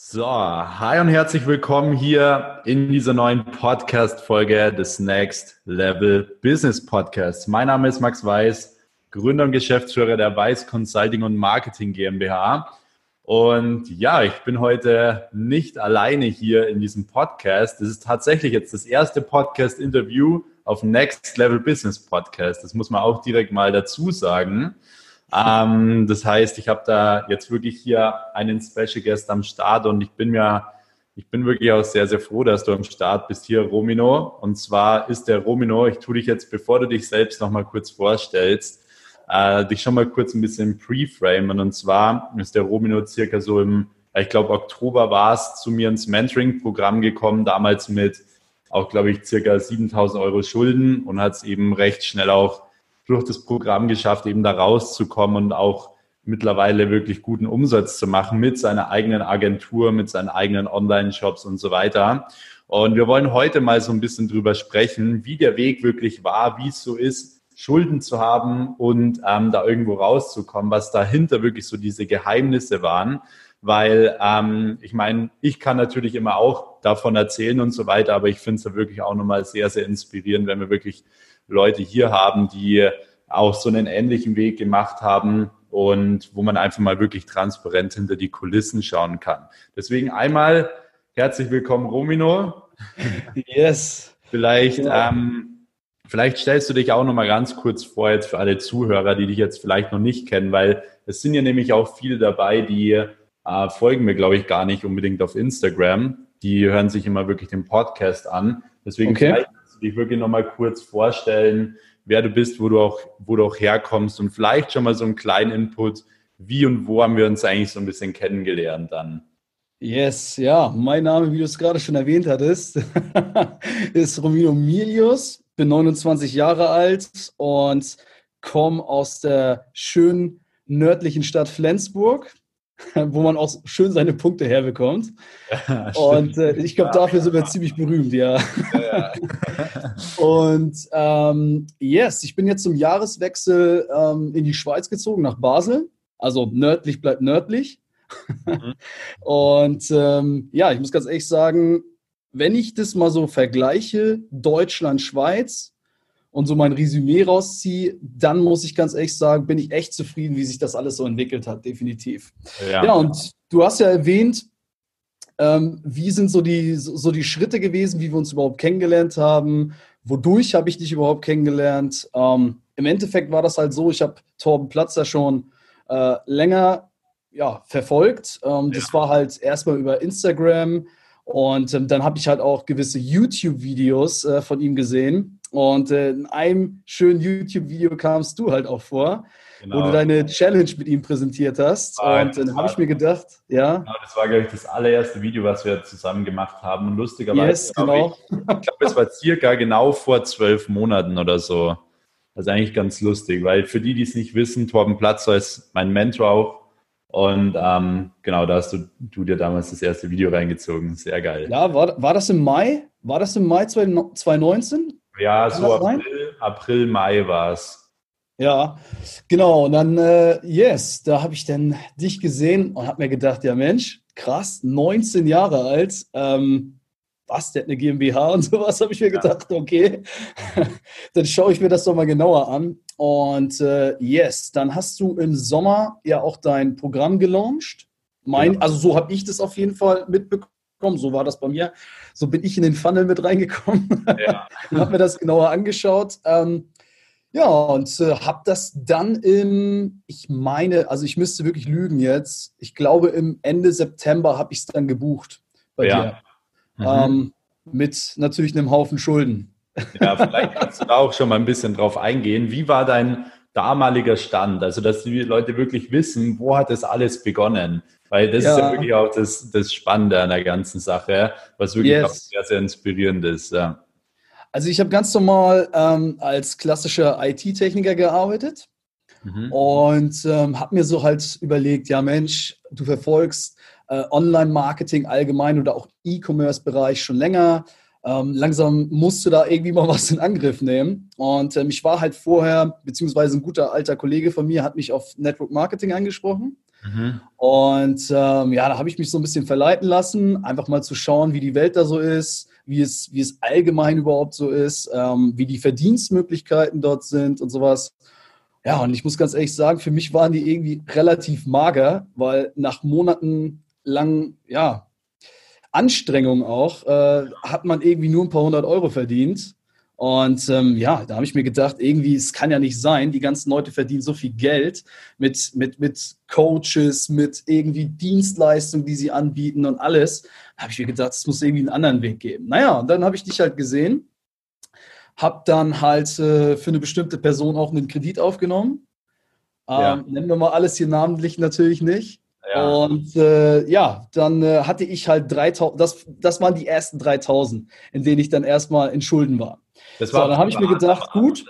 So, hi und herzlich willkommen hier in dieser neuen Podcast-Folge des Next Level Business Podcasts. Mein Name ist Max Weiß, Gründer und Geschäftsführer der Weiß Consulting und Marketing GmbH. Und ja, ich bin heute nicht alleine hier in diesem Podcast. Das ist tatsächlich jetzt das erste Podcast-Interview auf Next Level Business Podcast. Das muss man auch direkt mal dazu sagen. Ähm, das heißt, ich habe da jetzt wirklich hier einen Special Guest am Start und ich bin mir, ich bin wirklich auch sehr, sehr froh, dass du am Start bist hier, Romino. Und zwar ist der Romino, ich tue dich jetzt, bevor du dich selbst nochmal kurz vorstellst, äh, dich schon mal kurz ein bisschen pre-framen. Und zwar ist der Romino circa so im, ich glaube, Oktober war es, zu mir ins Mentoring-Programm gekommen, damals mit auch, glaube ich, circa 7000 Euro Schulden und hat es eben recht schnell auch durch das Programm geschafft, eben da rauszukommen und auch mittlerweile wirklich guten Umsatz zu machen mit seiner eigenen Agentur, mit seinen eigenen Online-Shops und so weiter. Und wir wollen heute mal so ein bisschen drüber sprechen, wie der Weg wirklich war, wie es so ist, Schulden zu haben und ähm, da irgendwo rauszukommen, was dahinter wirklich so diese Geheimnisse waren. Weil ähm, ich meine, ich kann natürlich immer auch davon erzählen und so weiter, aber ich finde es ja wirklich auch nochmal sehr, sehr inspirierend, wenn wir wirklich Leute hier haben, die auch so einen ähnlichen Weg gemacht haben und wo man einfach mal wirklich transparent hinter die Kulissen schauen kann. Deswegen einmal herzlich willkommen, Romino. Yes. Vielleicht, ja. ähm, vielleicht stellst du dich auch noch mal ganz kurz vor jetzt für alle Zuhörer, die dich jetzt vielleicht noch nicht kennen, weil es sind ja nämlich auch viele dabei, die äh, folgen mir, glaube ich, gar nicht unbedingt auf Instagram. Die hören sich immer wirklich den Podcast an. Deswegen okay. vielleicht du dich wirklich nochmal kurz vorstellen, wer du bist, wo du auch, wo du auch herkommst und vielleicht schon mal so einen kleinen Input, wie und wo haben wir uns eigentlich so ein bisschen kennengelernt dann? Yes, ja, mein Name, wie du es gerade schon erwähnt hattest, ist Romino Milius, bin 29 Jahre alt und komme aus der schönen nördlichen Stadt Flensburg. wo man auch schön seine Punkte herbekommt. Ja, und äh, ich glaube, dafür sind wir ziemlich berühmt, ja. ja. und ähm, yes, ich bin jetzt zum Jahreswechsel ähm, in die Schweiz gezogen, nach Basel. Also nördlich bleibt nördlich. Mhm. und ähm, ja, ich muss ganz ehrlich sagen, wenn ich das mal so vergleiche, Deutschland, Schweiz, und so mein Resümee rausziehe, dann muss ich ganz ehrlich sagen, bin ich echt zufrieden, wie sich das alles so entwickelt hat, definitiv. Ja, ja und du hast ja erwähnt, ähm, wie sind so die, so die Schritte gewesen, wie wir uns überhaupt kennengelernt haben, wodurch habe ich dich überhaupt kennengelernt. Ähm, Im Endeffekt war das halt so, ich habe Torben Platzer schon äh, länger ja, verfolgt. Ähm, ja. Das war halt erstmal über Instagram und ähm, dann habe ich halt auch gewisse YouTube-Videos äh, von ihm gesehen und äh, in einem schönen YouTube-Video kamst du halt auch vor, genau. wo du deine Challenge mit ihm präsentiert hast. Ah, und dann habe ich mir gedacht, ja. Genau, das war, glaube ich, das allererste Video, was wir zusammen gemacht haben. Und lustigerweise, yes, genau. ich, ich glaube, es war circa genau vor zwölf Monaten oder so. Das ist eigentlich ganz lustig, weil für die, die es nicht wissen, Torben Platzer ist mein Mentor auch. Und ähm, genau, da hast du, du dir damals das erste Video reingezogen. Sehr geil. Ja, war, war das im Mai? War das im Mai 2019? Ja, so April, April, Mai war es. Ja, genau. Und dann, äh, yes, da habe ich dann dich gesehen und habe mir gedacht, ja Mensch, krass, 19 Jahre alt. Ähm, was, der hat eine GmbH und sowas, habe ich mir gedacht, okay, dann schaue ich mir das doch mal genauer an. Und äh, yes, dann hast du im Sommer ja auch dein Programm gelauncht. Mein, ja. Also so habe ich das auf jeden Fall mitbekommen gekommen. So war das bei mir. So bin ich in den Funnel mit reingekommen ja. habe mir das genauer angeschaut. Ähm, ja, und äh, habe das dann im, ich meine, also ich müsste wirklich lügen jetzt, ich glaube im Ende September habe ich es dann gebucht bei ja. dir. Mhm. Ähm, mit natürlich einem Haufen Schulden. Ja, vielleicht kannst du da auch schon mal ein bisschen drauf eingehen. Wie war dein damaliger Stand? Also, dass die Leute wirklich wissen, wo hat das alles begonnen? Weil das ja. ist ja wirklich auch das, das Spannende an der ganzen Sache, was wirklich yes. auch sehr, sehr inspirierend ist. Ja. Also ich habe ganz normal ähm, als klassischer IT-Techniker gearbeitet mhm. und ähm, habe mir so halt überlegt, ja Mensch, du verfolgst äh, Online-Marketing allgemein oder auch E-Commerce-Bereich schon länger. Ähm, langsam musst du da irgendwie mal was in Angriff nehmen. Und ähm, ich war halt vorher, beziehungsweise ein guter alter Kollege von mir hat mich auf Network Marketing angesprochen. Mhm. Und ähm, ja, da habe ich mich so ein bisschen verleiten lassen, einfach mal zu schauen, wie die Welt da so ist, wie es, wie es allgemein überhaupt so ist, ähm, wie die Verdienstmöglichkeiten dort sind und sowas. Ja, und ich muss ganz ehrlich sagen, für mich waren die irgendwie relativ mager, weil nach Monaten lang, ja, Anstrengung auch, äh, hat man irgendwie nur ein paar hundert Euro verdient. Und ähm, ja, da habe ich mir gedacht, irgendwie, es kann ja nicht sein, die ganzen Leute verdienen so viel Geld mit, mit, mit Coaches, mit irgendwie Dienstleistungen, die sie anbieten und alles. Da habe ich mir gedacht, es muss irgendwie einen anderen Weg geben. Naja, und dann habe ich dich halt gesehen, habe dann halt äh, für eine bestimmte Person auch einen Kredit aufgenommen. Ähm, ja. Nennen wir mal alles hier namentlich natürlich nicht. Ja. Und äh, ja, dann äh, hatte ich halt 3000, das, das waren die ersten 3000, in denen ich dann erstmal in Schulden war. Das war so, dann habe ich mir gedacht, gut.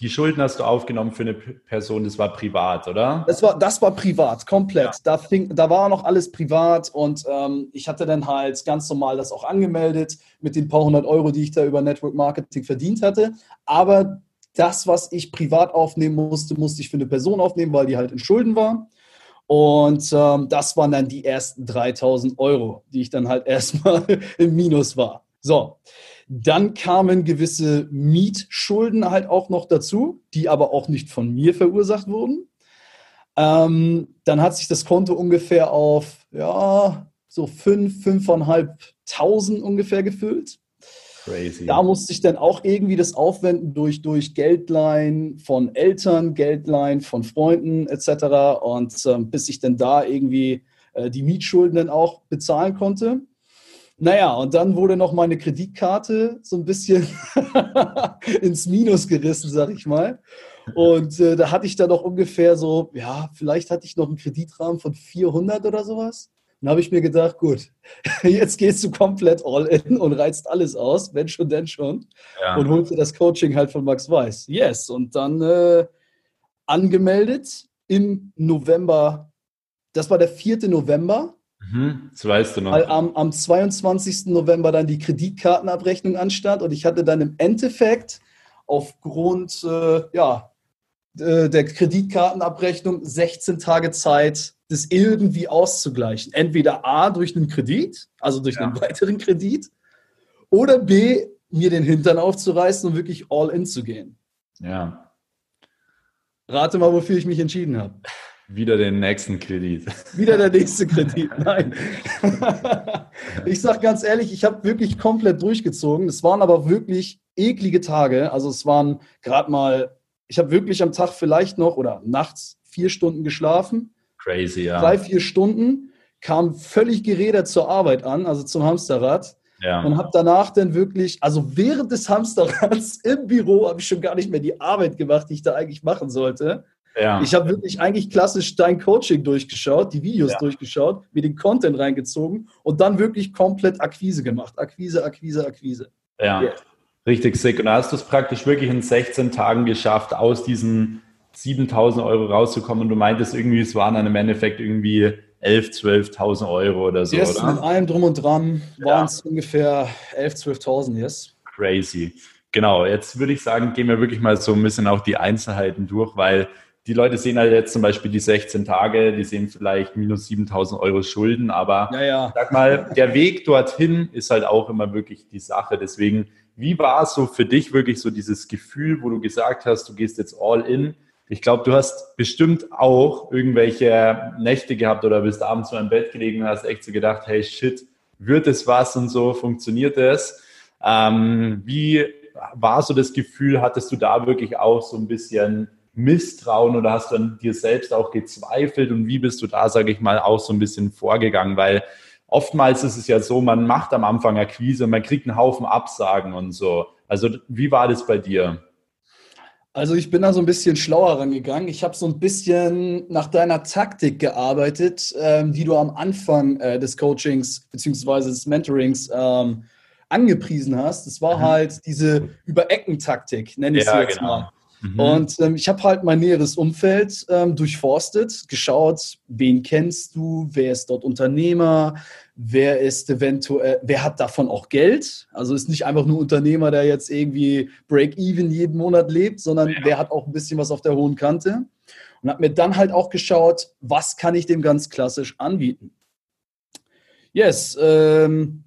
Die Schulden hast du aufgenommen für eine Person, das war privat, oder? Das war, das war privat, komplett. Ja. Da, fing, da war noch alles privat und ähm, ich hatte dann halt ganz normal das auch angemeldet mit den paar hundert Euro, die ich da über Network Marketing verdient hatte. Aber das, was ich privat aufnehmen musste, musste ich für eine Person aufnehmen, weil die halt in Schulden war. Und ähm, das waren dann die ersten 3000 Euro, die ich dann halt erstmal im Minus war. So, dann kamen gewisse Mietschulden halt auch noch dazu, die aber auch nicht von mir verursacht wurden. Ähm, dann hat sich das Konto ungefähr auf, ja, so 5, 5.500 ungefähr gefüllt. Crazy. Da musste ich dann auch irgendwie das aufwenden durch, durch Geldleihen von Eltern, Geldleihen von Freunden etc. Und ähm, bis ich dann da irgendwie äh, die Mietschulden dann auch bezahlen konnte. Naja, und dann wurde noch meine Kreditkarte so ein bisschen ins Minus gerissen, sag ich mal. Und äh, da hatte ich dann noch ungefähr so, ja, vielleicht hatte ich noch einen Kreditrahmen von 400 oder sowas. Dann habe ich mir gedacht, gut, jetzt gehst du komplett all in und reizt alles aus, wenn schon, denn schon. Ja. Und holst dir das Coaching halt von Max Weiß. Yes. Und dann äh, angemeldet im November, das war der 4. November Mhm, das weißt du noch. Weil am, am 22. November dann die Kreditkartenabrechnung anstand und ich hatte dann im Endeffekt aufgrund äh, ja, der Kreditkartenabrechnung 16 Tage Zeit, das irgendwie auszugleichen. Entweder A durch einen Kredit, also durch ja. einen weiteren Kredit, oder B, mir den Hintern aufzureißen und wirklich all in zu gehen. Ja. Rate mal, wofür ich mich entschieden habe. Wieder den nächsten Kredit. Wieder der nächste Kredit. Nein. ich sage ganz ehrlich, ich habe wirklich komplett durchgezogen. Es waren aber wirklich eklige Tage. Also es waren gerade mal, ich habe wirklich am Tag vielleicht noch oder nachts vier Stunden geschlafen. Crazy, ja. Drei, vier Stunden, kam völlig gerädert zur Arbeit an, also zum Hamsterrad. Ja. Und habe danach dann wirklich, also während des Hamsterrads im Büro habe ich schon gar nicht mehr die Arbeit gemacht, die ich da eigentlich machen sollte. Ja. Ich habe wirklich eigentlich klassisch dein Coaching durchgeschaut, die Videos ja. durchgeschaut, mir den Content reingezogen und dann wirklich komplett Akquise gemacht. Akquise, Akquise, Akquise. Ja, yeah. richtig sick. Und da hast du es praktisch wirklich in 16 Tagen geschafft, aus diesen 7000 Euro rauszukommen. Und du meintest irgendwie, es waren dann im Endeffekt irgendwie 11.000, 12.000 Euro oder so, yes, oder? mit allem drum und dran waren es ungefähr 11.000, 12.000, yes. Crazy. Genau, jetzt würde ich sagen, gehen wir wirklich mal so ein bisschen auch die Einzelheiten durch, weil die Leute sehen halt jetzt zum Beispiel die 16 Tage, die sehen vielleicht minus 7000 Euro Schulden, aber ja, ja. sag mal, der Weg dorthin ist halt auch immer wirklich die Sache. Deswegen, wie war es so für dich wirklich so dieses Gefühl, wo du gesagt hast, du gehst jetzt all in? Ich glaube, du hast bestimmt auch irgendwelche Nächte gehabt oder bist abends mal im Bett gelegen und hast echt so gedacht, hey shit, wird es was und so, funktioniert es? Ähm, wie war so das Gefühl, hattest du da wirklich auch so ein bisschen Misstrauen oder hast du an dir selbst auch gezweifelt und wie bist du da, sage ich mal, auch so ein bisschen vorgegangen? Weil oftmals ist es ja so, man macht am Anfang Akquise und man kriegt einen Haufen Absagen und so. Also wie war das bei dir? Also ich bin da so ein bisschen schlauer rangegangen. Ich habe so ein bisschen nach deiner Taktik gearbeitet, ähm, die du am Anfang äh, des Coachings bzw. des Mentorings ähm, angepriesen hast. Das war mhm. halt diese Über-Ecken-Taktik, nenne ich ja, sie jetzt genau. mal. Mhm. Und ähm, ich habe halt mein näheres Umfeld ähm, durchforstet, geschaut, wen kennst du, wer ist dort Unternehmer, wer ist eventuell, wer hat davon auch Geld? Also ist nicht einfach nur Unternehmer, der jetzt irgendwie Break-Even jeden Monat lebt, sondern ja. wer hat auch ein bisschen was auf der hohen Kante. und habe mir dann halt auch geschaut, was kann ich dem ganz klassisch anbieten. Yes, ähm,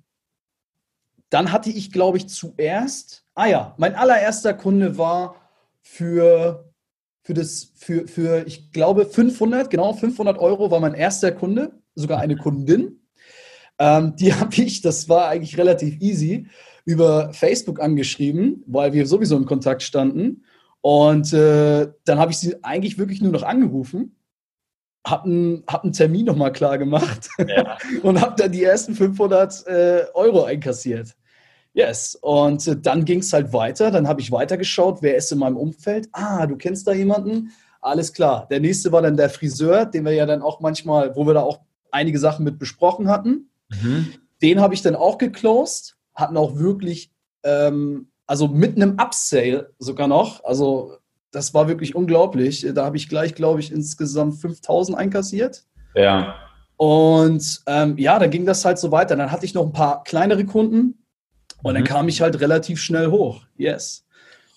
dann hatte ich, glaube ich, zuerst, ah ja, mein allererster Kunde war für, für das, für, für, ich glaube, 500, genau, 500 Euro war mein erster Kunde, sogar eine Kundin. Ähm, die habe ich, das war eigentlich relativ easy, über Facebook angeschrieben, weil wir sowieso in Kontakt standen. Und äh, dann habe ich sie eigentlich wirklich nur noch angerufen, habe einen, hab einen Termin nochmal klar gemacht ja. und habe dann die ersten 500 äh, Euro einkassiert. Yes, und äh, dann ging es halt weiter. Dann habe ich weitergeschaut, wer ist in meinem Umfeld. Ah, du kennst da jemanden? Alles klar. Der nächste war dann der Friseur, den wir ja dann auch manchmal, wo wir da auch einige Sachen mit besprochen hatten. Mhm. Den habe ich dann auch geclosed, hatten auch wirklich ähm, also mit einem Upsale sogar noch. Also das war wirklich unglaublich. Da habe ich gleich, glaube ich, insgesamt 5000 einkassiert. Ja. Und ähm, ja, dann ging das halt so weiter. Dann hatte ich noch ein paar kleinere Kunden und mhm. dann kam ich halt relativ schnell hoch. Yes.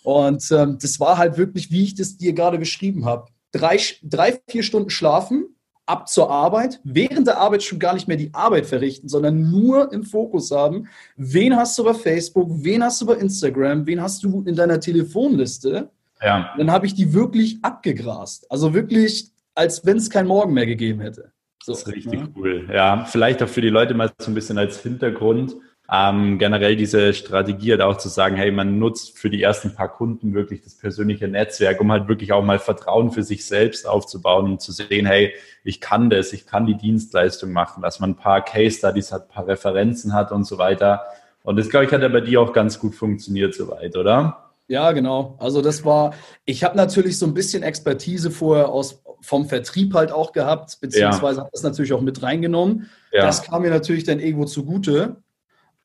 Und ähm, das war halt wirklich, wie ich das dir gerade beschrieben habe. Drei, drei, vier Stunden schlafen, ab zur Arbeit, während der Arbeit schon gar nicht mehr die Arbeit verrichten, sondern nur im Fokus haben, wen hast du bei Facebook, wen hast du bei Instagram, wen hast du in deiner Telefonliste. Ja. Dann habe ich die wirklich abgegrast. Also wirklich, als wenn es kein Morgen mehr gegeben hätte. So, das ist richtig. Ne? cool. Ja, vielleicht auch für die Leute mal so ein bisschen als Hintergrund. Ähm, generell diese Strategie halt auch zu sagen, hey, man nutzt für die ersten paar Kunden wirklich das persönliche Netzwerk, um halt wirklich auch mal Vertrauen für sich selbst aufzubauen und zu sehen, hey, ich kann das, ich kann die Dienstleistung machen, dass man ein paar Case Studies hat, ein paar Referenzen hat und so weiter. Und das, glaube ich, hat ja bei dir auch ganz gut funktioniert soweit, oder? Ja, genau. Also das war, ich habe natürlich so ein bisschen Expertise vorher aus, vom Vertrieb halt auch gehabt, beziehungsweise ja. habe das natürlich auch mit reingenommen. Ja. Das kam mir natürlich dann irgendwo zugute.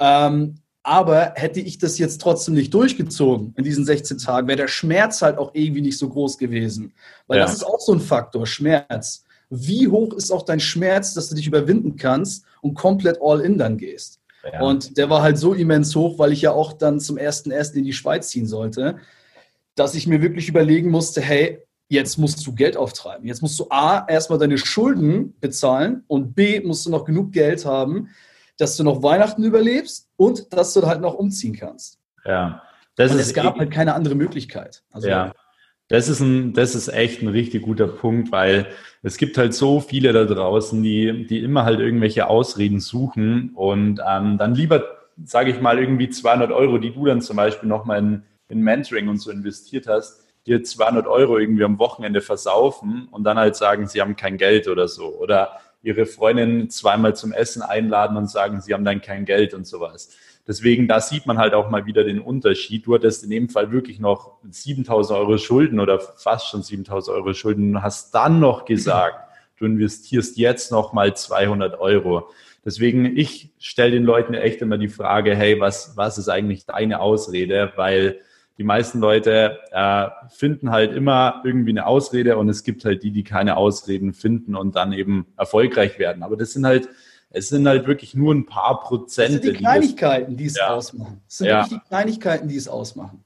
Ähm, aber hätte ich das jetzt trotzdem nicht durchgezogen in diesen 16 Tagen, wäre der Schmerz halt auch irgendwie nicht so groß gewesen. Weil ja. das ist auch so ein Faktor, Schmerz. Wie hoch ist auch dein Schmerz, dass du dich überwinden kannst und komplett all in dann gehst? Ja. Und der war halt so immens hoch, weil ich ja auch dann zum ersten ersten in die Schweiz ziehen sollte, dass ich mir wirklich überlegen musste, hey, jetzt musst du Geld auftreiben. Jetzt musst du A, erstmal deine Schulden bezahlen und B, musst du noch genug Geld haben, dass du noch Weihnachten überlebst und dass du halt noch umziehen kannst. Ja. Das und ist es gab halt keine andere Möglichkeit. Also, ja. Das ist, ein, das ist echt ein richtig guter Punkt, weil es gibt halt so viele da draußen, die, die immer halt irgendwelche Ausreden suchen und ähm, dann lieber, sage ich mal, irgendwie 200 Euro, die du dann zum Beispiel nochmal in, in Mentoring und so investiert hast, dir 200 Euro irgendwie am Wochenende versaufen und dann halt sagen, sie haben kein Geld oder so. Oder ihre Freundin zweimal zum Essen einladen und sagen, sie haben dann kein Geld und sowas. Deswegen, da sieht man halt auch mal wieder den Unterschied. Du hattest in dem Fall wirklich noch 7000 Euro Schulden oder fast schon 7000 Euro Schulden und hast dann noch gesagt, du investierst jetzt noch mal 200 Euro. Deswegen, ich stelle den Leuten echt immer die Frage, hey, was, was ist eigentlich deine Ausrede? Weil die meisten Leute äh, finden halt immer irgendwie eine Ausrede und es gibt halt die, die keine Ausreden finden und dann eben erfolgreich werden. Aber das sind halt, es sind halt wirklich nur ein paar Prozent. Das sind die Kleinigkeiten, die, das, die es ja. ausmachen. Das sind ja. wirklich die Kleinigkeiten, die es ausmachen.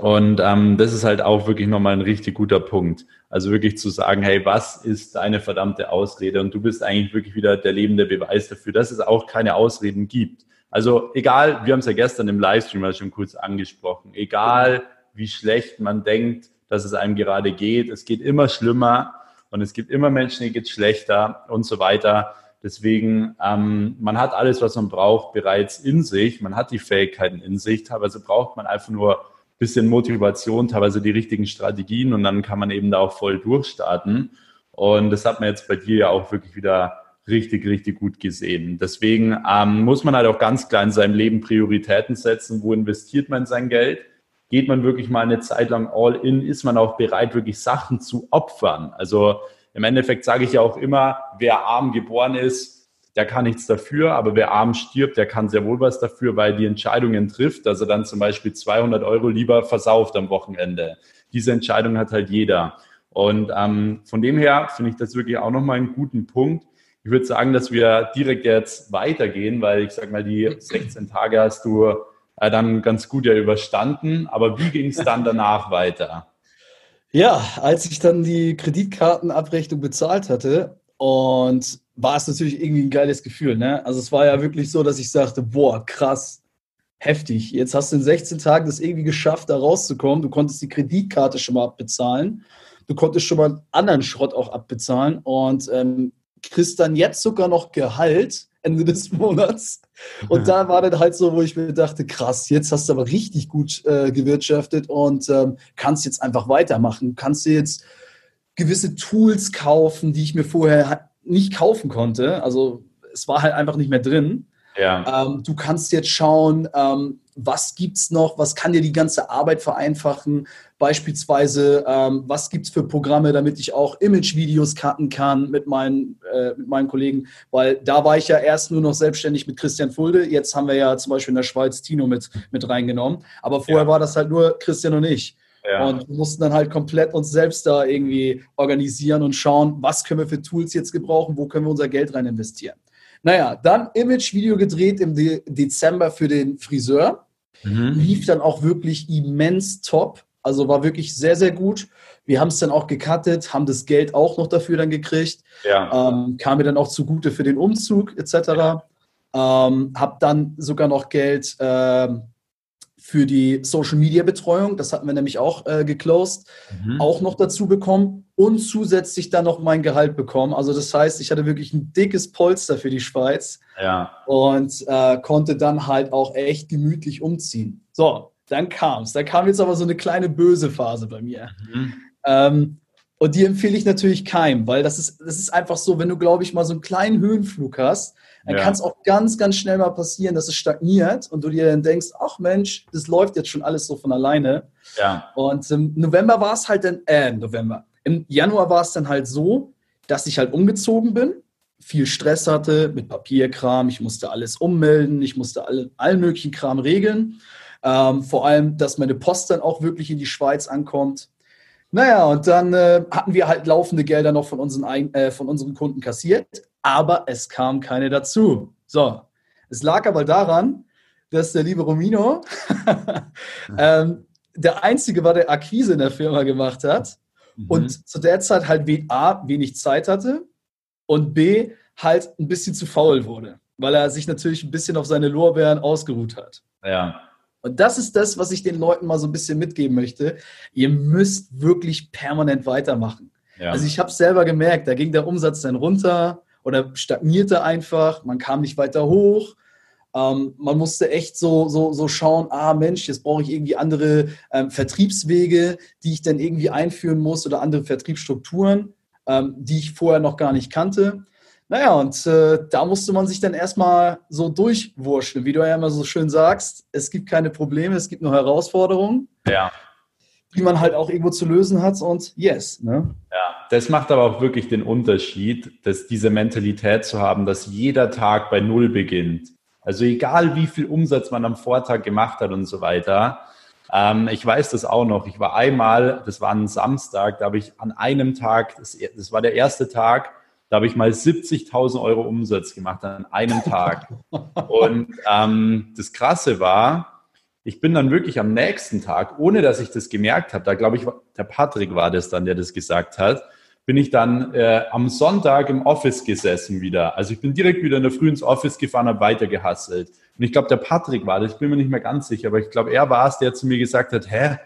Und ähm, das ist halt auch wirklich nochmal ein richtig guter Punkt. Also wirklich zu sagen, hey, was ist deine verdammte Ausrede? Und du bist eigentlich wirklich wieder der lebende Beweis dafür, dass es auch keine Ausreden gibt. Also egal, wir haben es ja gestern im Livestream schon kurz angesprochen, egal wie schlecht man denkt, dass es einem gerade geht, es geht immer schlimmer und es gibt immer Menschen, die geht schlechter und so weiter. Deswegen, ähm, man hat alles, was man braucht, bereits in sich. Man hat die Fähigkeiten in sich. Teilweise braucht man einfach nur ein bisschen Motivation, teilweise die richtigen Strategien und dann kann man eben da auch voll durchstarten. Und das hat man jetzt bei dir ja auch wirklich wieder richtig, richtig gut gesehen. Deswegen ähm, muss man halt auch ganz klar in seinem Leben Prioritäten setzen. Wo investiert man sein Geld? Geht man wirklich mal eine Zeit lang all in? Ist man auch bereit, wirklich Sachen zu opfern? Also im Endeffekt sage ich ja auch immer, wer arm geboren ist, der kann nichts dafür, aber wer arm stirbt, der kann sehr wohl was dafür, weil die Entscheidungen trifft, dass er dann zum Beispiel 200 Euro lieber versauft am Wochenende. Diese Entscheidung hat halt jeder. Und ähm, von dem her finde ich das wirklich auch nochmal einen guten Punkt, ich würde sagen, dass wir direkt jetzt weitergehen, weil ich sage mal, die 16 Tage hast du äh, dann ganz gut ja überstanden. Aber wie ging es dann danach weiter? Ja, als ich dann die Kreditkartenabrechnung bezahlt hatte und war es natürlich irgendwie ein geiles Gefühl. Ne? Also es war ja wirklich so, dass ich sagte, boah, krass, heftig. Jetzt hast du in 16 Tagen das irgendwie geschafft, da rauszukommen. Du konntest die Kreditkarte schon mal abbezahlen. Du konntest schon mal anderen Schrott auch abbezahlen und ähm, kriegst dann jetzt sogar noch Gehalt Ende des Monats. Und da war dann halt so, wo ich mir dachte, krass, jetzt hast du aber richtig gut äh, gewirtschaftet und ähm, kannst jetzt einfach weitermachen. Kannst du jetzt gewisse Tools kaufen, die ich mir vorher nicht kaufen konnte. Also es war halt einfach nicht mehr drin. Ja. Ähm, du kannst jetzt schauen, ähm, was gibt es noch, was kann dir die ganze Arbeit vereinfachen. Beispielsweise, ähm, was gibt es für Programme, damit ich auch Image-Videos cutten kann mit meinen, äh, mit meinen Kollegen. Weil da war ich ja erst nur noch selbstständig mit Christian Fulde. Jetzt haben wir ja zum Beispiel in der Schweiz Tino mit, mit reingenommen. Aber vorher ja. war das halt nur Christian und ich. Ja. Und wir mussten dann halt komplett uns selbst da irgendwie organisieren und schauen, was können wir für Tools jetzt gebrauchen, wo können wir unser Geld rein investieren. Naja, dann Image-Video gedreht im De Dezember für den Friseur. Mhm. Lief dann auch wirklich immens top. Also war wirklich sehr, sehr gut. Wir haben es dann auch gecuttet, haben das Geld auch noch dafür dann gekriegt. Ja. Ähm, kam mir dann auch zugute für den Umzug etc. Ja. Ähm, hab dann sogar noch Geld ähm, für die Social Media Betreuung, das hatten wir nämlich auch äh, geclosed, mhm. auch noch dazu bekommen und zusätzlich dann noch mein Gehalt bekommen. Also das heißt, ich hatte wirklich ein dickes Polster für die Schweiz ja. und äh, konnte dann halt auch echt gemütlich umziehen. So, dann kam es. Da kam jetzt aber so eine kleine böse Phase bei mir. Mhm. Ähm, und die empfehle ich natürlich keinem, weil das ist, das ist einfach so, wenn du, glaube ich, mal so einen kleinen Höhenflug hast, dann ja. kann es auch ganz, ganz schnell mal passieren, dass es stagniert und du dir dann denkst, ach Mensch, das läuft jetzt schon alles so von alleine. Ja. Und im November war es halt dann, äh, November. Im Januar war es dann halt so, dass ich halt umgezogen bin, viel Stress hatte mit Papierkram, ich musste alles ummelden, ich musste alle, allen möglichen Kram regeln. Ähm, vor allem, dass meine Post dann auch wirklich in die Schweiz ankommt. Naja, und dann äh, hatten wir halt laufende Gelder noch von unseren, äh, von unseren Kunden kassiert, aber es kam keine dazu. So, es lag aber daran, dass der liebe Romino ähm, der Einzige war, der Akquise in der Firma gemacht hat mhm. und zu der Zeit halt A, wenig Zeit hatte und B, halt ein bisschen zu faul wurde, weil er sich natürlich ein bisschen auf seine Lorbeeren ausgeruht hat. Ja. Und das ist das, was ich den Leuten mal so ein bisschen mitgeben möchte. Ihr müsst wirklich permanent weitermachen. Ja. Also ich habe es selber gemerkt, da ging der Umsatz dann runter oder stagnierte einfach, man kam nicht weiter hoch. Ähm, man musste echt so, so, so schauen, ah Mensch, jetzt brauche ich irgendwie andere ähm, Vertriebswege, die ich dann irgendwie einführen muss oder andere Vertriebsstrukturen, ähm, die ich vorher noch gar nicht kannte. Naja, und äh, da musste man sich dann erstmal so durchwurscheln, wie du ja immer so schön sagst. Es gibt keine Probleme, es gibt nur Herausforderungen. Ja. Die man halt auch irgendwo zu lösen hat und yes. Ne? Ja, das macht aber auch wirklich den Unterschied, dass diese Mentalität zu haben, dass jeder Tag bei Null beginnt. Also egal wie viel Umsatz man am Vortag gemacht hat und so weiter. Ähm, ich weiß das auch noch. Ich war einmal, das war ein Samstag, da habe ich an einem Tag, das, das war der erste Tag, da habe ich mal 70.000 Euro Umsatz gemacht an einem Tag. Und ähm, das Krasse war, ich bin dann wirklich am nächsten Tag, ohne dass ich das gemerkt habe, da glaube ich, der Patrick war das dann, der das gesagt hat, bin ich dann äh, am Sonntag im Office gesessen wieder. Also ich bin direkt wieder in der Früh ins Office gefahren, habe weiter gehasselt. Und ich glaube, der Patrick war das, ich bin mir nicht mehr ganz sicher, aber ich glaube, er war es, der zu mir gesagt hat, hä,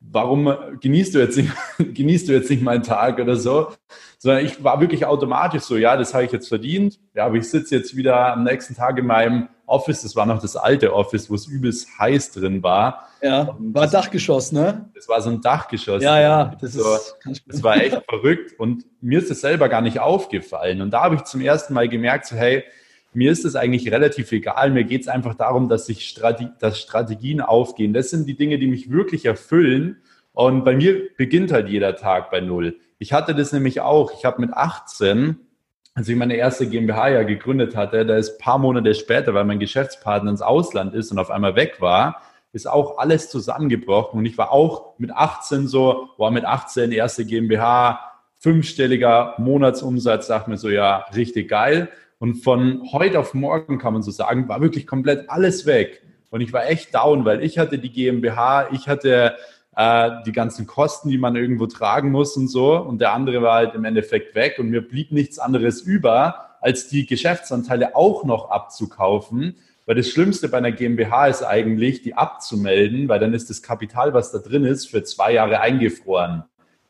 warum genießt du jetzt nicht, genießt du jetzt nicht meinen Tag oder so? Sondern ich war wirklich automatisch so, ja, das habe ich jetzt verdient. Ja, aber ich sitze jetzt wieder am nächsten Tag in meinem Office. Das war noch das alte Office, wo es übelst heiß drin war. Ja, war das, Dachgeschoss, ne? Das war so ein Dachgeschoss. Ja, ja, das, so, ist, das war echt verrückt. Und mir ist das selber gar nicht aufgefallen. Und da habe ich zum ersten Mal gemerkt, so, hey, mir ist es eigentlich relativ egal. Mir geht es einfach darum, dass sich Strate dass Strategien aufgehen. Das sind die Dinge, die mich wirklich erfüllen. Und bei mir beginnt halt jeder Tag bei Null. Ich hatte das nämlich auch. Ich habe mit 18, als ich meine erste GmbH ja gegründet hatte, da ist ein paar Monate später, weil mein Geschäftspartner ins Ausland ist und auf einmal weg war, ist auch alles zusammengebrochen. Und ich war auch mit 18 so, war mit 18 erste GmbH, fünfstelliger Monatsumsatz, sagt mir so, ja, richtig geil. Und von heute auf morgen kann man so sagen, war wirklich komplett alles weg. Und ich war echt down, weil ich hatte die GmbH, ich hatte äh, die ganzen Kosten, die man irgendwo tragen muss und so. Und der andere war halt im Endeffekt weg und mir blieb nichts anderes über, als die Geschäftsanteile auch noch abzukaufen. Weil das Schlimmste bei einer GmbH ist eigentlich, die abzumelden, weil dann ist das Kapital, was da drin ist, für zwei Jahre eingefroren.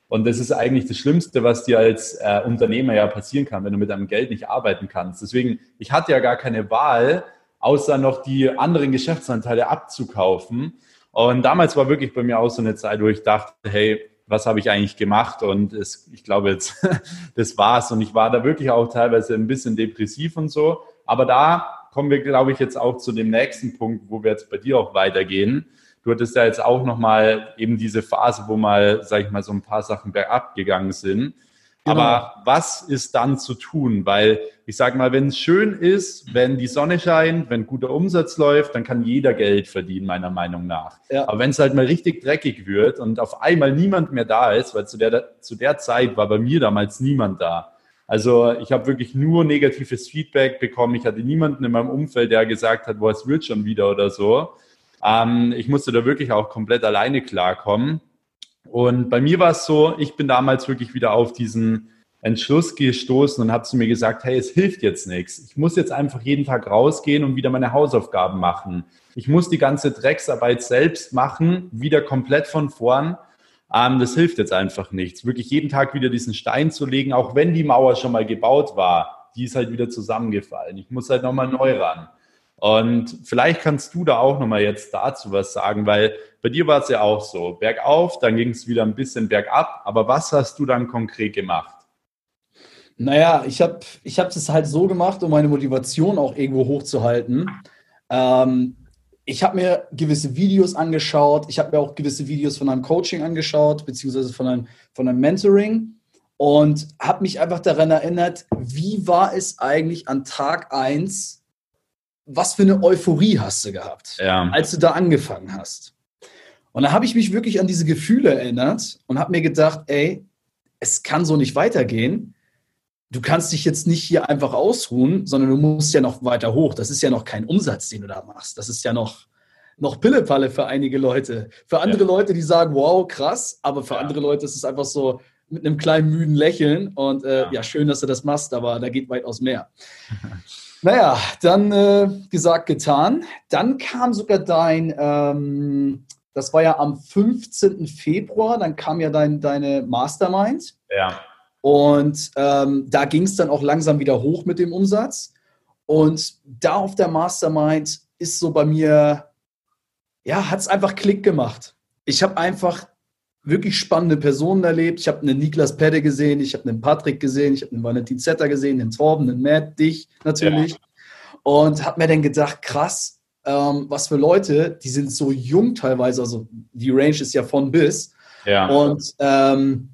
Und das ist eigentlich das Schlimmste, was dir als äh, Unternehmer ja passieren kann, wenn du mit deinem Geld nicht arbeiten kannst. Deswegen, ich hatte ja gar keine Wahl, außer noch die anderen Geschäftsanteile abzukaufen. Und damals war wirklich bei mir auch so eine Zeit, wo ich dachte, hey, was habe ich eigentlich gemacht? Und es, ich glaube jetzt, das war's. Und ich war da wirklich auch teilweise ein bisschen depressiv und so. Aber da kommen wir, glaube ich, jetzt auch zu dem nächsten Punkt, wo wir jetzt bei dir auch weitergehen. Du hattest ja jetzt auch nochmal eben diese Phase, wo mal, sag ich mal, so ein paar Sachen bergab gegangen sind. Genau. Aber was ist dann zu tun? Weil ich sage mal, wenn es schön ist, wenn die Sonne scheint, wenn guter Umsatz läuft, dann kann jeder Geld verdienen, meiner Meinung nach. Ja. Aber wenn es halt mal richtig dreckig wird und auf einmal niemand mehr da ist, weil zu der, zu der Zeit war bei mir damals niemand da. Also ich habe wirklich nur negatives Feedback bekommen. Ich hatte niemanden in meinem Umfeld, der gesagt hat, boah, es wird schon wieder oder so. Ähm, ich musste da wirklich auch komplett alleine klarkommen. Und bei mir war es so, ich bin damals wirklich wieder auf diesen Entschluss gestoßen und habe zu mir gesagt, hey, es hilft jetzt nichts. Ich muss jetzt einfach jeden Tag rausgehen und wieder meine Hausaufgaben machen. Ich muss die ganze Drecksarbeit selbst machen, wieder komplett von vorn. Ähm, das hilft jetzt einfach nichts. Wirklich jeden Tag wieder diesen Stein zu legen, auch wenn die Mauer schon mal gebaut war, die ist halt wieder zusammengefallen. Ich muss halt nochmal neu ran. Und vielleicht kannst du da auch nochmal jetzt dazu was sagen, weil bei dir war es ja auch so, bergauf, dann ging es wieder ein bisschen bergab, aber was hast du dann konkret gemacht? Naja, ich habe ich hab das halt so gemacht, um meine Motivation auch irgendwo hochzuhalten. Ähm, ich habe mir gewisse Videos angeschaut, ich habe mir auch gewisse Videos von einem Coaching angeschaut, beziehungsweise von einem, von einem Mentoring und habe mich einfach daran erinnert, wie war es eigentlich an Tag 1 was für eine Euphorie hast du gehabt, ja. als du da angefangen hast. Und da habe ich mich wirklich an diese Gefühle erinnert und habe mir gedacht, ey, es kann so nicht weitergehen. Du kannst dich jetzt nicht hier einfach ausruhen, sondern du musst ja noch weiter hoch. Das ist ja noch kein Umsatz, den du da machst. Das ist ja noch, noch Pillepalle für einige Leute. Für andere ja. Leute, die sagen, wow, krass, aber für ja. andere Leute ist es einfach so mit einem kleinen müden Lächeln und äh, ja. ja, schön, dass du das machst, aber da geht weitaus mehr. Naja, dann äh, gesagt, getan. Dann kam sogar dein, ähm, das war ja am 15. Februar, dann kam ja dein, deine Mastermind. Ja. Und ähm, da ging es dann auch langsam wieder hoch mit dem Umsatz. Und da auf der Mastermind ist so bei mir, ja, hat es einfach Klick gemacht. Ich habe einfach wirklich spannende Personen erlebt. Ich habe einen Niklas Pedde gesehen, ich habe einen Patrick gesehen, ich habe einen Valentin Zetter gesehen, den Torben, den Matt, dich natürlich. Ja. Und habe mir dann gedacht, krass, ähm, was für Leute, die sind so jung teilweise, also die Range ist ja von bis. Ja. Und ähm,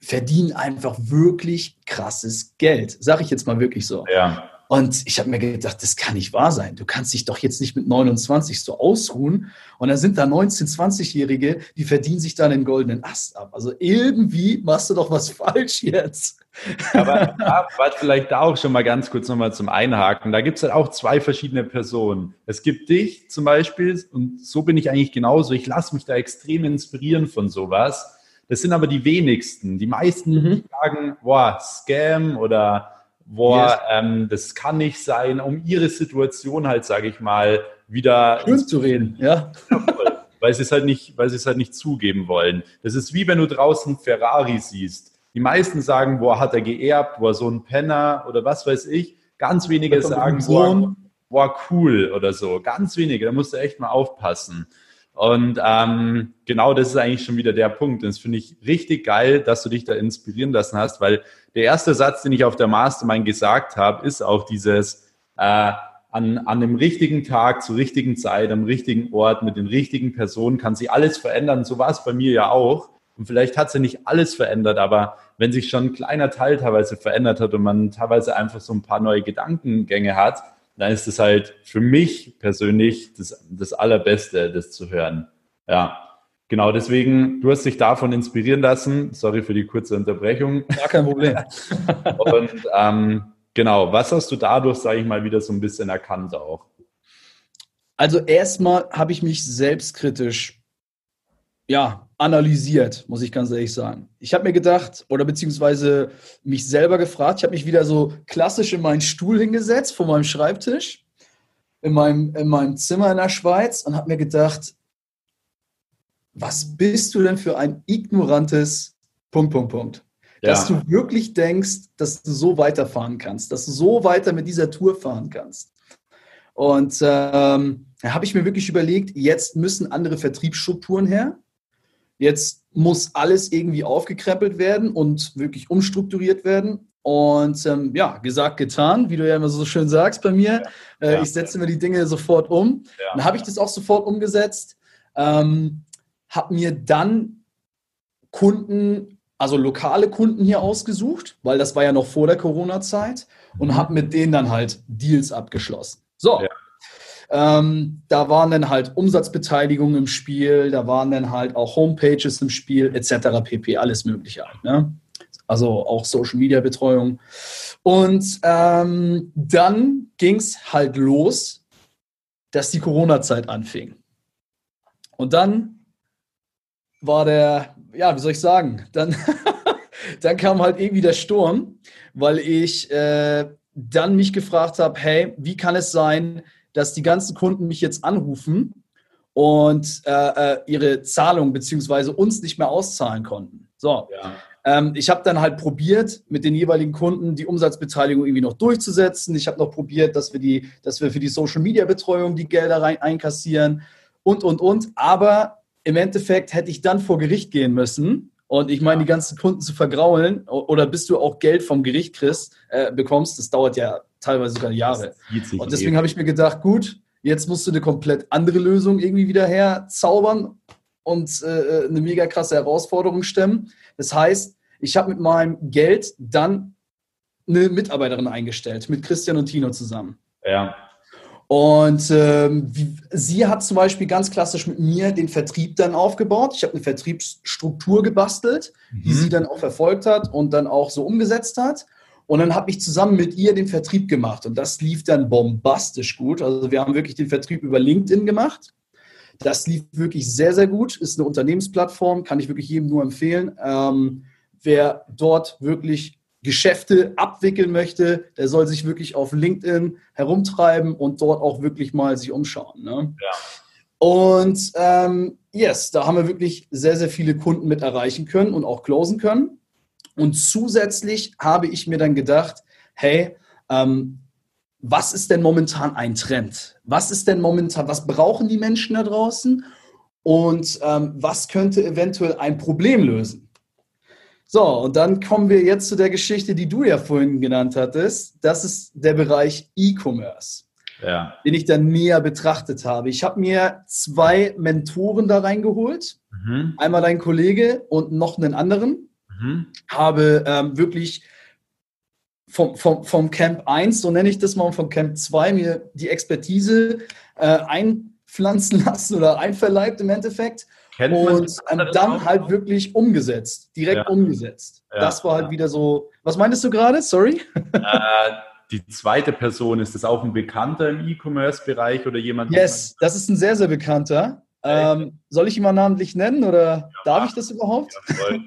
verdienen einfach wirklich krasses Geld. Sag ich jetzt mal wirklich so. Ja. Und ich habe mir gedacht, das kann nicht wahr sein. Du kannst dich doch jetzt nicht mit 29 so ausruhen. Und dann sind da 19-, 20-Jährige, die verdienen sich dann den goldenen Ast ab. Also irgendwie machst du doch was falsch jetzt. Aber ja, vielleicht da auch schon mal ganz kurz nochmal zum Einhaken. Da gibt es halt auch zwei verschiedene Personen. Es gibt dich zum Beispiel, und so bin ich eigentlich genauso. Ich lasse mich da extrem inspirieren von sowas. Das sind aber die wenigsten. Die meisten mhm. sagen, boah, Scam oder boah, yes. ähm, das kann nicht sein, um ihre Situation halt, sage ich mal, wieder schön zu reden, ja. weil sie es halt nicht, weil sie es halt nicht zugeben wollen. Das ist wie wenn du draußen Ferrari siehst. Die meisten sagen, boah, hat er geerbt, boah, so ein Penner oder was weiß ich. Ganz wenige sagen, boah, boah, cool oder so. Ganz wenige, da musst du echt mal aufpassen. Und ähm, genau das ist eigentlich schon wieder der Punkt. Und das finde ich richtig geil, dass du dich da inspirieren lassen hast, weil der erste Satz, den ich auf der Mastermind gesagt habe, ist auch dieses äh, an, an dem richtigen Tag, zur richtigen Zeit, am richtigen Ort, mit den richtigen Personen kann sich alles verändern. So war es bei mir ja auch. Und vielleicht hat sich nicht alles verändert, aber wenn sich schon ein kleiner Teil teilweise verändert hat und man teilweise einfach so ein paar neue Gedankengänge hat, dann ist es halt für mich persönlich das, das Allerbeste, das zu hören. Ja, genau. Deswegen, du hast dich davon inspirieren lassen. Sorry für die kurze Unterbrechung. Gar kein Problem. Und ähm, genau, was hast du dadurch, sage ich mal, wieder so ein bisschen erkannt auch? Also erstmal habe ich mich selbstkritisch ja, analysiert, muss ich ganz ehrlich sagen. Ich habe mir gedacht, oder beziehungsweise mich selber gefragt, ich habe mich wieder so klassisch in meinen Stuhl hingesetzt vor meinem Schreibtisch, in meinem, in meinem Zimmer in der Schweiz und habe mir gedacht, was bist du denn für ein ignorantes Punkt, Punkt, Punkt. Ja. Dass du wirklich denkst, dass du so weiterfahren kannst, dass du so weiter mit dieser Tour fahren kannst. Und ähm, da habe ich mir wirklich überlegt, jetzt müssen andere Vertriebsstrukturen her. Jetzt muss alles irgendwie aufgekrempelt werden und wirklich umstrukturiert werden. Und ähm, ja, gesagt, getan, wie du ja immer so schön sagst bei mir. Äh, ja. Ich setze mir die Dinge sofort um. Ja. Dann habe ich das auch sofort umgesetzt. Ähm, habe mir dann Kunden, also lokale Kunden hier ausgesucht, weil das war ja noch vor der Corona-Zeit und mhm. habe mit denen dann halt Deals abgeschlossen. So, ja. Ähm, da waren dann halt Umsatzbeteiligungen im Spiel, da waren dann halt auch Homepages im Spiel, etc. pp. Alles Mögliche halt. Ne? Also auch Social Media Betreuung. Und ähm, dann ging es halt los, dass die Corona-Zeit anfing. Und dann war der, ja, wie soll ich sagen, dann, dann kam halt irgendwie der Sturm, weil ich äh, dann mich gefragt habe, hey, wie kann es sein, dass die ganzen Kunden mich jetzt anrufen und äh, äh ihre Zahlung beziehungsweise uns nicht mehr auszahlen konnten. So. Ja. Ähm, ich habe dann halt probiert, mit den jeweiligen Kunden die Umsatzbeteiligung irgendwie noch durchzusetzen. Ich habe noch probiert, dass wir, die, dass wir für die Social Media Betreuung die Gelder rein einkassieren und, und, und. Aber im Endeffekt hätte ich dann vor Gericht gehen müssen. Und ich meine, die ganzen Kunden zu vergraulen oder bis du auch Geld vom Gericht kriegst, äh, bekommst, das dauert ja teilweise sogar Jahre. Und deswegen habe ich mir gedacht, gut, jetzt musst du eine komplett andere Lösung irgendwie wieder herzaubern und äh, äh, eine mega krasse Herausforderung stemmen. Das heißt, ich habe mit meinem Geld dann eine Mitarbeiterin eingestellt, mit Christian und Tino zusammen. Ja. Und ähm, sie hat zum Beispiel ganz klassisch mit mir den Vertrieb dann aufgebaut. Ich habe eine Vertriebsstruktur gebastelt, mhm. die sie dann auch verfolgt hat und dann auch so umgesetzt hat. Und dann habe ich zusammen mit ihr den Vertrieb gemacht und das lief dann bombastisch gut. Also wir haben wirklich den Vertrieb über LinkedIn gemacht. Das lief wirklich sehr, sehr gut. Ist eine Unternehmensplattform, kann ich wirklich jedem nur empfehlen. Ähm, wer dort wirklich Geschäfte abwickeln möchte, der soll sich wirklich auf LinkedIn herumtreiben und dort auch wirklich mal sich umschauen. Ne? Ja. Und ähm, yes, da haben wir wirklich sehr, sehr viele Kunden mit erreichen können und auch closen können. Und zusätzlich habe ich mir dann gedacht, hey, ähm, was ist denn momentan ein Trend? Was ist denn momentan, was brauchen die Menschen da draußen? Und ähm, was könnte eventuell ein Problem lösen? So, und dann kommen wir jetzt zu der Geschichte, die du ja vorhin genannt hattest. Das ist der Bereich E-Commerce, ja. den ich dann näher betrachtet habe. Ich habe mir zwei Mentoren da reingeholt. Mhm. Einmal dein Kollege und noch einen anderen mhm. habe ähm, wirklich vom, vom, vom Camp 1, so nenne ich das mal, und vom Camp 2 mir die Expertise äh, einpflanzen lassen oder einverleibt im Endeffekt. Kennt und ähm, dann halt wirklich umgesetzt, direkt ja. umgesetzt. Ja. Das war halt wieder so. Was meintest du gerade? Sorry. Äh, die zweite Person, ist das auch ein Bekannter im E-Commerce-Bereich oder jemand? Yes, das ist ein sehr, sehr bekannter. Ähm, soll ich ihn mal namentlich nennen oder ja, darf ich das überhaupt? Ja, voll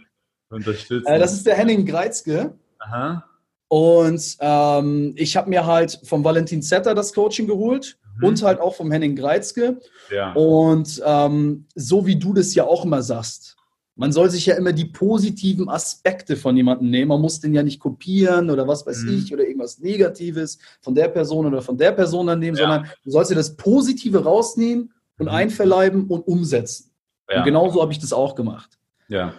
unterstützen. Äh, das ist der Henning Greizke. Aha. Und ähm, ich habe mir halt vom Valentin Zetter das Coaching geholt mhm. und halt auch vom Henning Greizke. Ja. Und ähm, so wie du das ja auch immer sagst, man soll sich ja immer die positiven Aspekte von jemandem nehmen. Man muss den ja nicht kopieren oder was weiß mhm. ich oder irgendwas Negatives von der Person oder von der Person dann nehmen, ja. sondern du sollst dir das Positive rausnehmen und mhm. einverleiben und umsetzen. Ja. Und genauso habe ich das auch gemacht. Ja.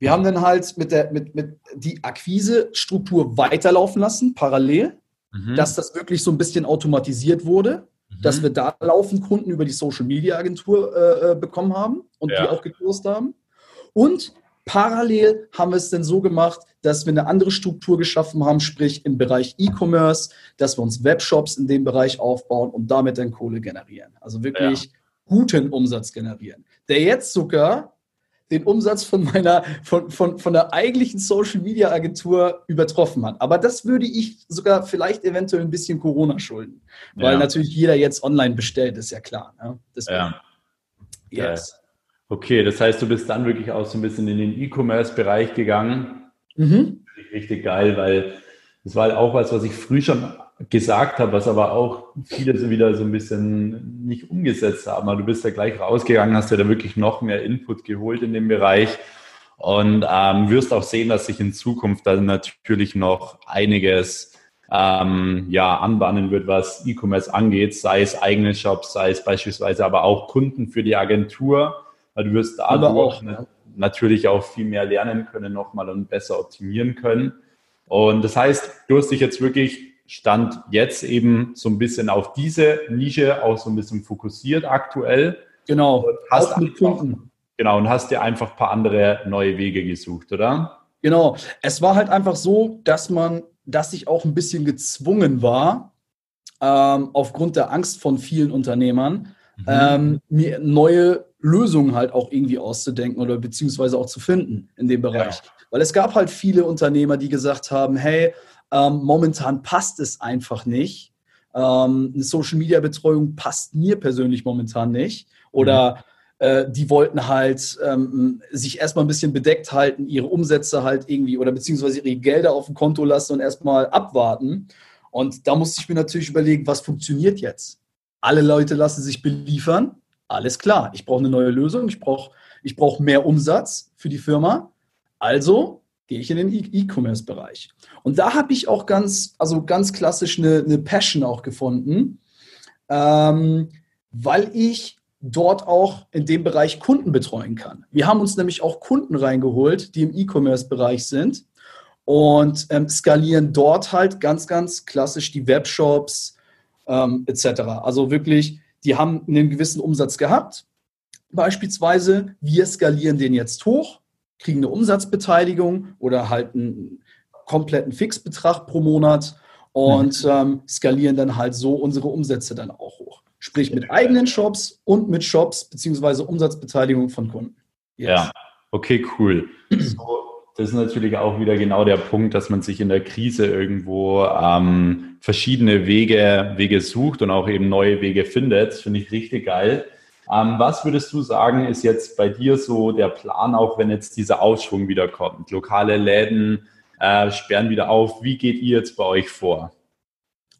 Wir haben dann halt mit der mit, mit die Akquise-Struktur weiterlaufen lassen, parallel, mhm. dass das wirklich so ein bisschen automatisiert wurde, mhm. dass wir da laufend Kunden über die Social Media Agentur äh, äh bekommen haben und ja. die auch gekürzt haben. Und parallel haben wir es dann so gemacht, dass wir eine andere Struktur geschaffen haben, sprich im Bereich E-Commerce, dass wir uns Webshops in dem Bereich aufbauen und damit dann Kohle generieren. Also wirklich ja. guten Umsatz generieren. Der jetzt sogar den Umsatz von meiner, von, von, von der eigentlichen Social Media Agentur übertroffen hat. Aber das würde ich sogar vielleicht eventuell ein bisschen Corona schulden. Weil ja. natürlich jeder jetzt online bestellt, ist ja klar. Ne? ja. Yes. Okay, das heißt, du bist dann wirklich auch so ein bisschen in den E-Commerce-Bereich gegangen. Mhm. Richtig geil, weil das war auch was, was ich früh schon gesagt habe, was aber auch viele so wieder so ein bisschen nicht umgesetzt haben. Aber du bist ja gleich rausgegangen, hast ja da wirklich noch mehr Input geholt in dem Bereich und ähm, wirst auch sehen, dass sich in Zukunft dann natürlich noch einiges ähm, ja, anbahnen wird, was E-Commerce angeht, sei es eigene Shops, sei es beispielsweise aber auch Kunden für die Agentur. Weil du wirst dadurch auch, ja. natürlich auch viel mehr lernen können nochmal und besser optimieren können. Und das heißt, du hast dich jetzt wirklich Stand jetzt eben so ein bisschen auf diese Nische auch so ein bisschen fokussiert aktuell. Genau, hast mit Kunden. Genau, und hast dir einfach ein paar andere neue Wege gesucht, oder? Genau. Es war halt einfach so, dass man, dass ich auch ein bisschen gezwungen war, ähm, aufgrund der Angst von vielen Unternehmern, mhm. ähm, mir neue Lösungen halt auch irgendwie auszudenken oder beziehungsweise auch zu finden in dem Bereich. Ja. Weil es gab halt viele Unternehmer, die gesagt haben, hey, ähm, momentan passt es einfach nicht. Ähm, eine Social-Media-Betreuung passt mir persönlich momentan nicht. Oder mhm. äh, die wollten halt ähm, sich erstmal ein bisschen bedeckt halten, ihre Umsätze halt irgendwie oder beziehungsweise ihre Gelder auf dem Konto lassen und erstmal abwarten. Und da musste ich mir natürlich überlegen, was funktioniert jetzt? Alle Leute lassen sich beliefern. Alles klar, ich brauche eine neue Lösung, ich brauche ich brauch mehr Umsatz für die Firma. Also gehe ich in den E-Commerce-Bereich. Und da habe ich auch ganz, also ganz klassisch eine, eine Passion auch gefunden, ähm, weil ich dort auch in dem Bereich Kunden betreuen kann. Wir haben uns nämlich auch Kunden reingeholt, die im E-Commerce-Bereich sind und ähm, skalieren dort halt ganz, ganz klassisch die Webshops ähm, etc. Also wirklich, die haben einen gewissen Umsatz gehabt. Beispielsweise, wir skalieren den jetzt hoch, kriegen eine Umsatzbeteiligung oder halt einen kompletten Fixbetrag pro Monat und mhm. ähm, skalieren dann halt so unsere Umsätze dann auch hoch. Sprich mit eigenen Shops und mit Shops beziehungsweise Umsatzbeteiligung von Kunden. Yes. Ja, okay, cool. So, das ist natürlich auch wieder genau der Punkt, dass man sich in der Krise irgendwo ähm, verschiedene Wege, Wege sucht und auch eben neue Wege findet. Das finde ich richtig geil. Ähm, was würdest du sagen, ist jetzt bei dir so der Plan, auch wenn jetzt dieser Aufschwung wieder kommt? Lokale Läden, äh, sperren wieder auf. Wie geht ihr jetzt bei euch vor?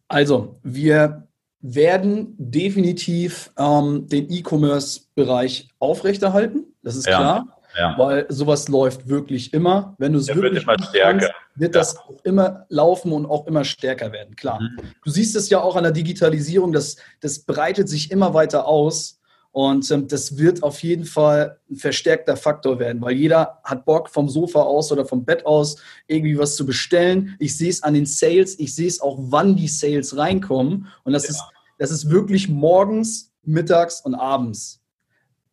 Also, wir werden definitiv ähm, den E-Commerce-Bereich aufrechterhalten. Das ist ja, klar. Ja. Weil sowas läuft wirklich immer. Wenn du es wirklich wird stärker. Kannst, wird ja. das auch immer laufen und auch immer stärker werden, klar. Mhm. Du siehst es ja auch an der Digitalisierung, das, das breitet sich immer weiter aus. Und ähm, das wird auf jeden Fall ein verstärkter Faktor werden, weil jeder hat Bock vom Sofa aus oder vom Bett aus irgendwie was zu bestellen. Ich sehe es an den Sales, ich sehe es auch, wann die Sales reinkommen. Und das, ja. ist, das ist wirklich morgens, mittags und abends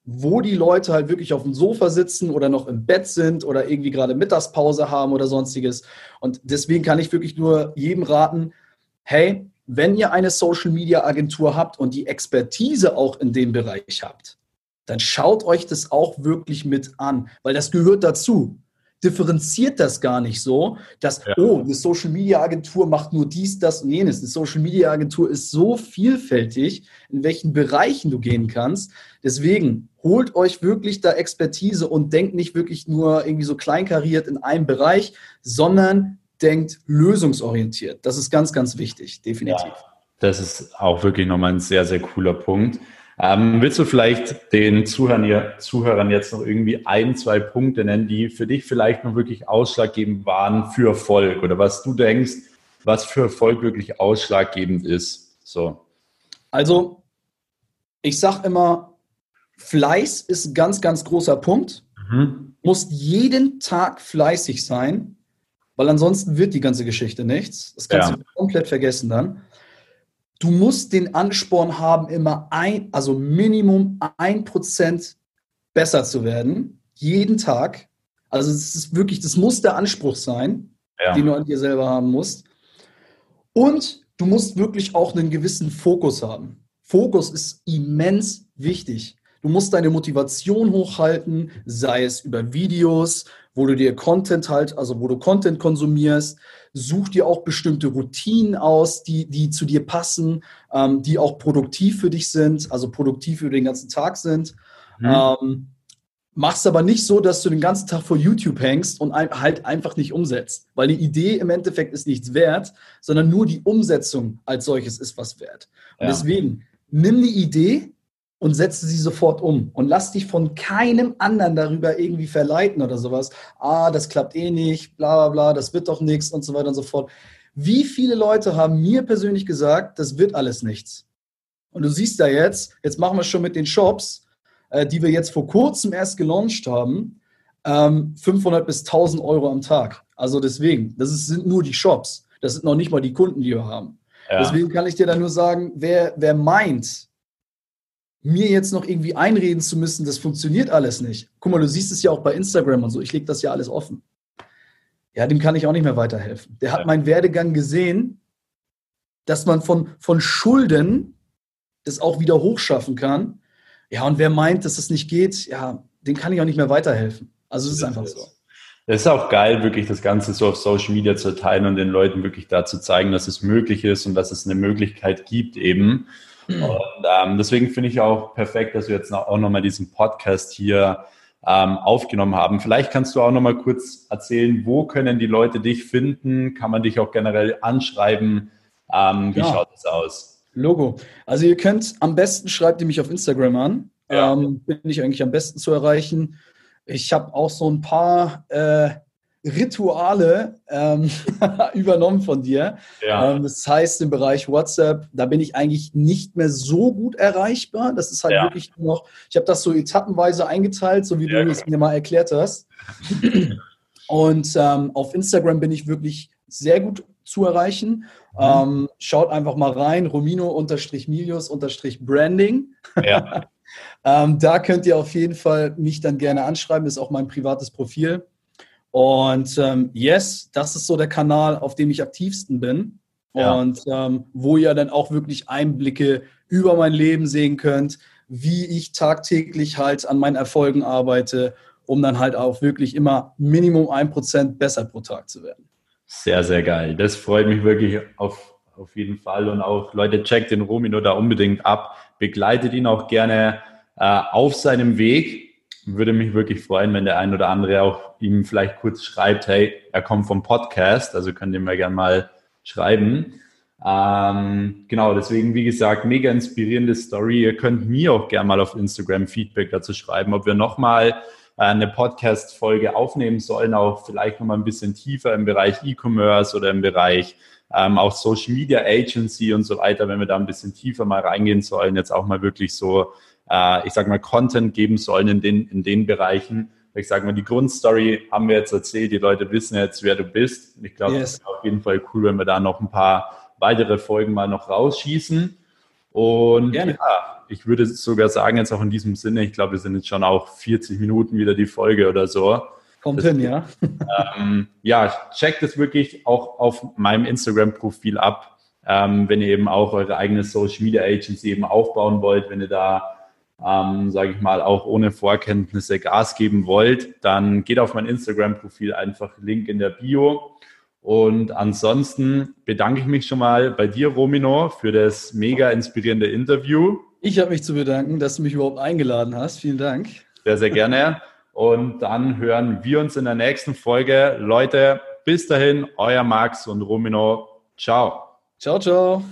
wo die Leute halt wirklich auf dem Sofa sitzen oder noch im Bett sind oder irgendwie gerade Mittagspause haben oder sonstiges. Und deswegen kann ich wirklich nur jedem raten, hey, wenn ihr eine Social Media Agentur habt und die Expertise auch in dem Bereich habt, dann schaut euch das auch wirklich mit an, weil das gehört dazu. Differenziert das gar nicht so, dass, ja. oh, eine Social Media Agentur macht nur dies, das und jenes. Eine Social Media Agentur ist so vielfältig, in welchen Bereichen du gehen kannst. Deswegen holt euch wirklich da Expertise und denkt nicht wirklich nur irgendwie so kleinkariert in einem Bereich, sondern denkt lösungsorientiert. Das ist ganz, ganz wichtig, definitiv. Ja, das ist auch wirklich nochmal ein sehr, sehr cooler Punkt. Ähm, willst du vielleicht den Zuhörern, Zuhörern jetzt noch irgendwie ein, zwei Punkte nennen, die für dich vielleicht noch wirklich ausschlaggebend waren für Erfolg oder was du denkst, was für Erfolg wirklich ausschlaggebend ist? So. Also, ich sage immer, Fleiß ist ein ganz, ganz großer Punkt. Mhm. Muss jeden Tag fleißig sein weil ansonsten wird die ganze Geschichte nichts. Das kannst ja. du komplett vergessen dann. Du musst den Ansporn haben, immer ein, also Minimum ein Prozent besser zu werden, jeden Tag. Also es ist wirklich, das muss der Anspruch sein, ja. den du an dir selber haben musst. Und du musst wirklich auch einen gewissen Fokus haben. Fokus ist immens wichtig. Du musst deine Motivation hochhalten, sei es über Videos, wo du dir Content halt, also wo du Content konsumierst. Such dir auch bestimmte Routinen aus, die, die zu dir passen, ähm, die auch produktiv für dich sind, also produktiv für den ganzen Tag sind. Mhm. Ähm, machst aber nicht so, dass du den ganzen Tag vor YouTube hängst und halt einfach nicht umsetzt. Weil die Idee im Endeffekt ist nichts wert, sondern nur die Umsetzung als solches ist was wert. Und ja. deswegen, nimm die Idee und setze sie sofort um und lass dich von keinem anderen darüber irgendwie verleiten oder sowas. Ah, das klappt eh nicht, bla bla bla, das wird doch nichts und so weiter und so fort. Wie viele Leute haben mir persönlich gesagt, das wird alles nichts? Und du siehst da jetzt, jetzt machen wir schon mit den Shops, äh, die wir jetzt vor kurzem erst gelauncht haben, ähm, 500 bis 1000 Euro am Tag. Also deswegen, das sind nur die Shops. Das sind noch nicht mal die Kunden, die wir haben. Ja. Deswegen kann ich dir da nur sagen, wer, wer meint, mir jetzt noch irgendwie einreden zu müssen, das funktioniert alles nicht. Guck mal, du siehst es ja auch bei Instagram und so. Ich lege das ja alles offen. Ja, dem kann ich auch nicht mehr weiterhelfen. Der hat meinen Werdegang gesehen, dass man von, von Schulden das auch wieder hochschaffen kann. Ja, und wer meint, dass es nicht geht, ja, dem kann ich auch nicht mehr weiterhelfen. Also es ist einfach so. Es ist auch geil, wirklich das Ganze so auf Social Media zu teilen und den Leuten wirklich da zu zeigen, dass es möglich ist und dass es eine Möglichkeit gibt eben. Mhm. Und ähm, deswegen finde ich auch perfekt, dass wir jetzt auch nochmal diesen Podcast hier ähm, aufgenommen haben. Vielleicht kannst du auch nochmal kurz erzählen, wo können die Leute dich finden? Kann man dich auch generell anschreiben? Ähm, wie ja. schaut es aus? Logo. Also ihr könnt am besten schreibt ihr mich auf Instagram an. Ja. Ähm, bin ich eigentlich am besten zu erreichen. Ich habe auch so ein paar äh, Rituale ähm, übernommen von dir. Ja. Ähm, das heißt, im Bereich WhatsApp, da bin ich eigentlich nicht mehr so gut erreichbar. Das ist halt ja. wirklich noch, ich habe das so etappenweise eingeteilt, so wie ja, du es mir mal erklärt hast. Und ähm, auf Instagram bin ich wirklich sehr gut zu erreichen. Mhm. Ähm, schaut einfach mal rein, Romino-Milius-Branding. Ja. ähm, da könnt ihr auf jeden Fall mich dann gerne anschreiben, ist auch mein privates Profil. Und ähm, yes, das ist so der Kanal, auf dem ich aktivsten bin. Ja. Und ähm, wo ihr dann auch wirklich Einblicke über mein Leben sehen könnt, wie ich tagtäglich halt an meinen Erfolgen arbeite, um dann halt auch wirklich immer Minimum ein Prozent besser pro Tag zu werden. Sehr, sehr geil. Das freut mich wirklich auf, auf jeden Fall. Und auch, Leute, checkt den Romino da unbedingt ab. Begleitet ihn auch gerne äh, auf seinem Weg. Würde mich wirklich freuen, wenn der ein oder andere auch ihm vielleicht kurz schreibt, hey, er kommt vom Podcast. Also könnt ihr mir gerne mal schreiben. Ähm, genau, deswegen, wie gesagt, mega inspirierende Story. Ihr könnt mir auch gerne mal auf Instagram Feedback dazu schreiben, ob wir nochmal äh, eine Podcast-Folge aufnehmen sollen, auch vielleicht nochmal ein bisschen tiefer im Bereich E-Commerce oder im Bereich ähm, auch Social Media Agency und so weiter, wenn wir da ein bisschen tiefer mal reingehen sollen, jetzt auch mal wirklich so, äh, ich sag mal, Content geben sollen in den, in den Bereichen. Ich sage mal, die Grundstory haben wir jetzt erzählt, die Leute wissen jetzt, wer du bist. Ich glaube, yes. das ist auf jeden Fall cool, wenn wir da noch ein paar weitere Folgen mal noch rausschießen. Und Gerne. ja, ich würde sogar sagen, jetzt auch in diesem Sinne, ich glaube, wir sind jetzt schon auch 40 Minuten wieder die Folge oder so. Kommt das, hin, ja. Ähm, ja, checkt es wirklich auch auf meinem Instagram-Profil ab, ähm, wenn ihr eben auch eure eigene Social Media Agency eben aufbauen wollt, wenn ihr da, ähm, sage ich mal, auch ohne Vorkenntnisse Gas geben wollt, dann geht auf mein Instagram-Profil einfach Link in der Bio. Und ansonsten bedanke ich mich schon mal bei dir, Romino, für das mega inspirierende Interview. Ich habe mich zu bedanken, dass du mich überhaupt eingeladen hast. Vielen Dank. Sehr, sehr gerne. Und dann hören wir uns in der nächsten Folge. Leute, bis dahin, euer Max und Romino. Ciao. Ciao, ciao.